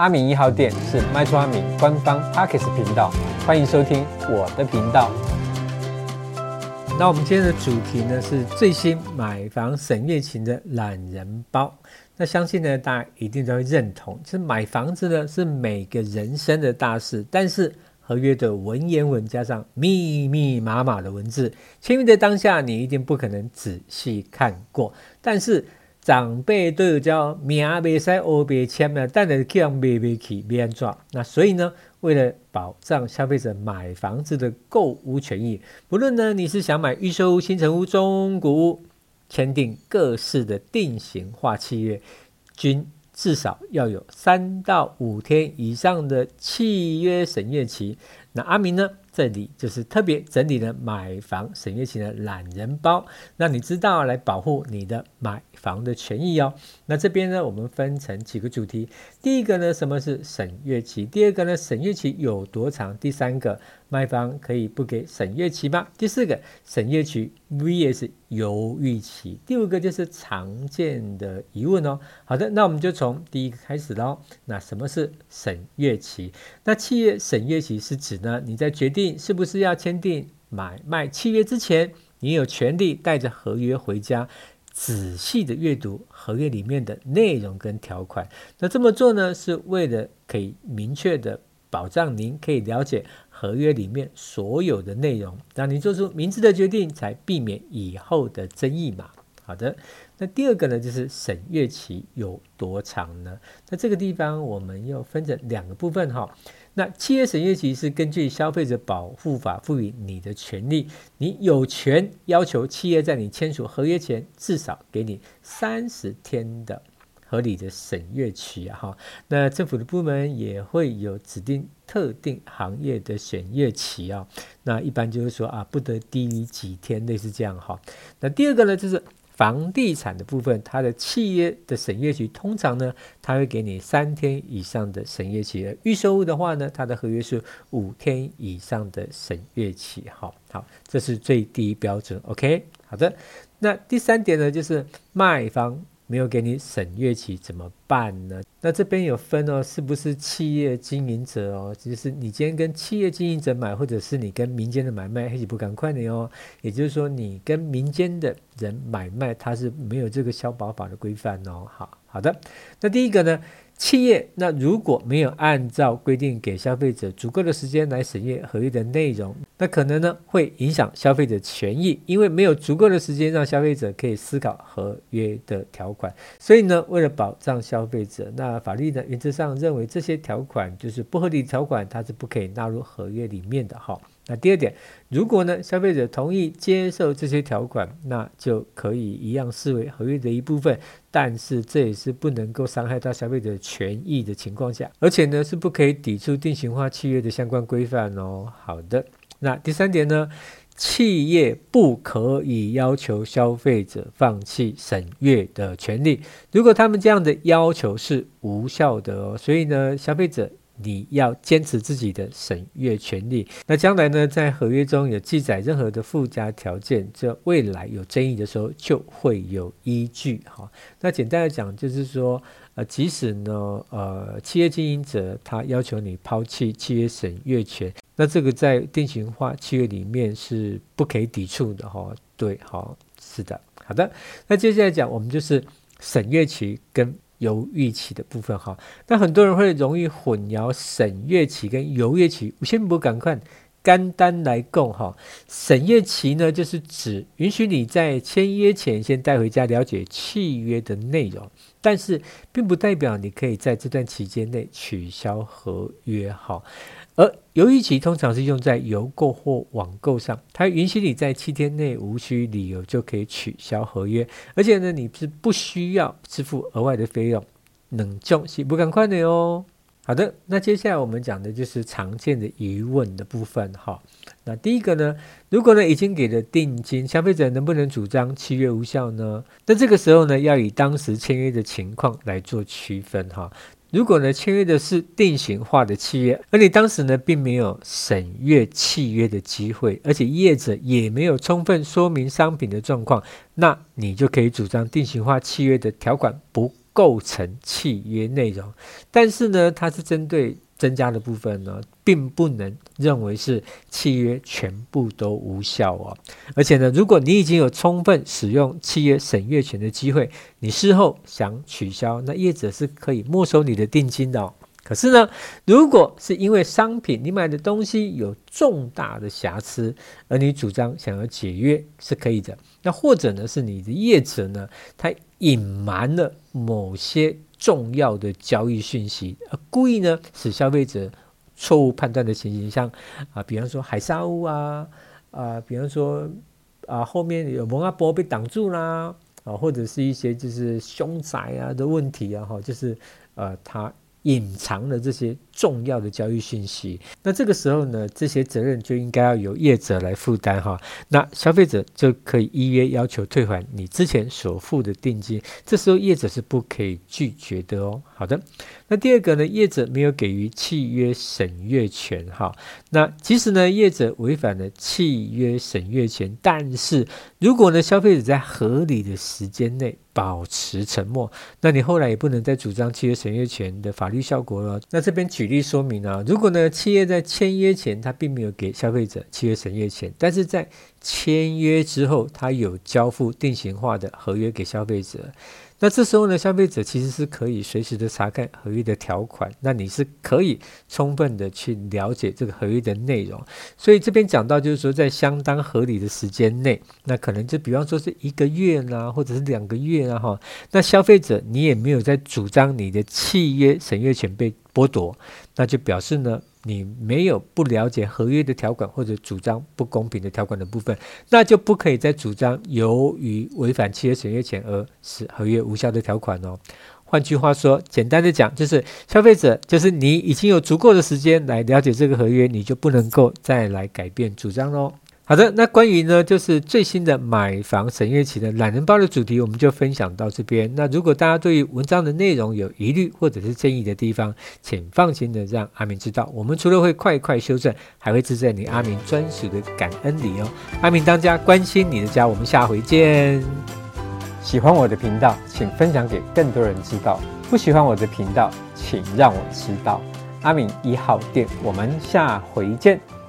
阿明一号店是卖厝阿明官方 Podcast 频道，欢迎收听我的频道。那我们今天的主题呢是最新买房审阅期的懒人包。那相信呢大家一定都会认同，其实买房子呢是每个人生的大事，但是合约的文言文加上密密麻麻的文字，签约的当下你一定不可能仔细看过，但是。长辈都有教，名别塞，欧别签了，但是这样买不起，别安怎？那所以呢，为了保障消费者买房子的购屋权益，不论呢你是想买预售屋、新成屋、中古屋，签订各式的定型化契约，均至少要有三到五天以上的契约审阅期。那阿明呢？这里就是特别整理了买房沈月期的懒人包，让你知道来保护你的买房的权益哦。那这边呢，我们分成几个主题。第一个呢，什么是沈月期？第二个呢，沈月期有多长？第三个，卖方可以不给沈月期吗？第四个，沈月期 vs 犹豫期。第五个就是常见的疑问哦。好的，那我们就从第一个开始喽。那什么是审阅期？那契约审阅期是指呢，你在决定。是不是要签订买卖契约之前，你有权利带着合约回家，仔细的阅读合约里面的内容跟条款。那这么做呢，是为了可以明确的保障您可以了解合约里面所有的内容，让您做出明智的决定，才避免以后的争议嘛。好的，那第二个呢，就是审阅期有多长呢？那这个地方我们又分成两个部分哈。那契约审阅期是根据消费者保护法赋予你的权利，你有权要求企业在你签署合约前至少给你三十天的合理的审阅期啊哈。那政府的部门也会有指定特定行业的审阅期啊，那一般就是说啊，不得低于几天，类似这样哈。那第二个呢，就是。房地产的部分，它的契约的审阅期通常呢，它会给你三天以上的审阅期；预售物的话呢，它的合约是五天以上的审阅期。好，好，这是最低标准。OK，好的。那第三点呢，就是卖方。没有给你审阅期怎么办呢？那这边有分哦，是不是企业经营者哦？就是你今天跟企业经营者买，或者是你跟民间的买卖，还是不赶快的哦。也就是说，你跟民间的人买卖，他是没有这个消保法的规范哦。好，好的。那第一个呢？企业那如果没有按照规定给消费者足够的时间来审阅合约的内容，那可能呢会影响消费者权益，因为没有足够的时间让消费者可以思考合约的条款。所以呢，为了保障消费者，那法律呢原则上认为这些条款就是不合理条款，它是不可以纳入合约里面的哈。那第二点，如果呢消费者同意接受这些条款，那就可以一样视为合约的一部分。但是这也是不能够伤害到消费者权益的情况下，而且呢是不可以抵触定型化契约的相关规范哦。好的，那第三点呢，企业不可以要求消费者放弃审阅的权利，如果他们这样的要求是无效的哦。所以呢，消费者。你要坚持自己的审阅权利。那将来呢，在合约中有记载任何的附加条件，这未来有争议的时候就会有依据哈。那简单来讲，就是说，呃，即使呢，呃，企业经营者他要求你抛弃契约审阅权，那这个在定型化契约里面是不可以抵触的哈。对，好，是的，好的。那接下来讲，我们就是审阅期跟。游乐器的部分哈，那很多人会容易混淆省乐器跟游乐器。先不赶快简单来供哈，审阅期呢，就是指允许你在签约前先带回家了解契约的内容，但是并不代表你可以在这段期间内取消合约哈。而犹豫期通常是用在邮购或网购上，它允许你在七天内无需理由就可以取消合约，而且呢，你是不需要支付额外的费用。冷重是不赶快的哦。好的，那接下来我们讲的就是常见的疑问的部分哈。那第一个呢，如果呢已经给了定金，消费者能不能主张契约无效呢？那这个时候呢，要以当时签约的情况来做区分哈。如果呢签约的是定型化的契约，而你当时呢并没有审阅契约的机会，而且业者也没有充分说明商品的状况，那你就可以主张定型化契约的条款不构成契约内容，但是呢，它是针对增加的部分呢，并不能认为是契约全部都无效哦。而且呢，如果你已经有充分使用契约审阅权的机会，你事后想取消，那业者是可以没收你的定金的哦。可是呢，如果是因为商品你买的东西有重大的瑕疵，而你主张想要解约是可以的。那或者呢，是你的业者呢，他隐瞒了某些重要的交易讯息，而故意呢使消费者错误判断的情形，像啊，比方说海沙屋啊，啊，比方说啊后面有蒙阿波被挡住啦，啊，或者是一些就是凶宅啊的问题啊，哈，就是呃他。隐藏了这些重要的交易信息，那这个时候呢，这些责任就应该要由业者来负担哈。那消费者就可以依约要求退还你之前所付的定金，这时候业者是不可以拒绝的哦。好的，那第二个呢，业者没有给予契约审阅权哈。那其实呢，业者违反了契约审阅权，但是如果呢，消费者在合理的时间内。保持沉默，那你后来也不能再主张契约审阅权的法律效果了。那这边举例说明啊，如果呢，企业在签约前他并没有给消费者契约审阅权，但是在签约之后他有交付定型化的合约给消费者。那这时候呢，消费者其实是可以随时的查看合约的条款，那你是可以充分的去了解这个合约的内容。所以这边讲到就是说，在相当合理的时间内，那可能就比方说是一个月呢，或者是两个月啊，哈，那消费者你也没有在主张你的契约审阅权被剥夺，那就表示呢。你没有不了解合约的条款，或者主张不公平的条款的部分，那就不可以再主张由于违反契约审阅权而使合约无效的条款哦。换句话说，简单的讲，就是消费者就是你已经有足够的时间来了解这个合约，你就不能够再来改变主张喽。好的，那关于呢，就是最新的买房审阅期的懒人包的主题，我们就分享到这边。那如果大家对于文章的内容有疑虑或者是建议的地方，请放心的让阿明知道。我们除了会快快修正，还会置在你阿明专属的感恩礼哦。阿明当家，关心你的家，我们下回见。喜欢我的频道，请分享给更多人知道；不喜欢我的频道，请让我知道。阿明一号店，我们下回见。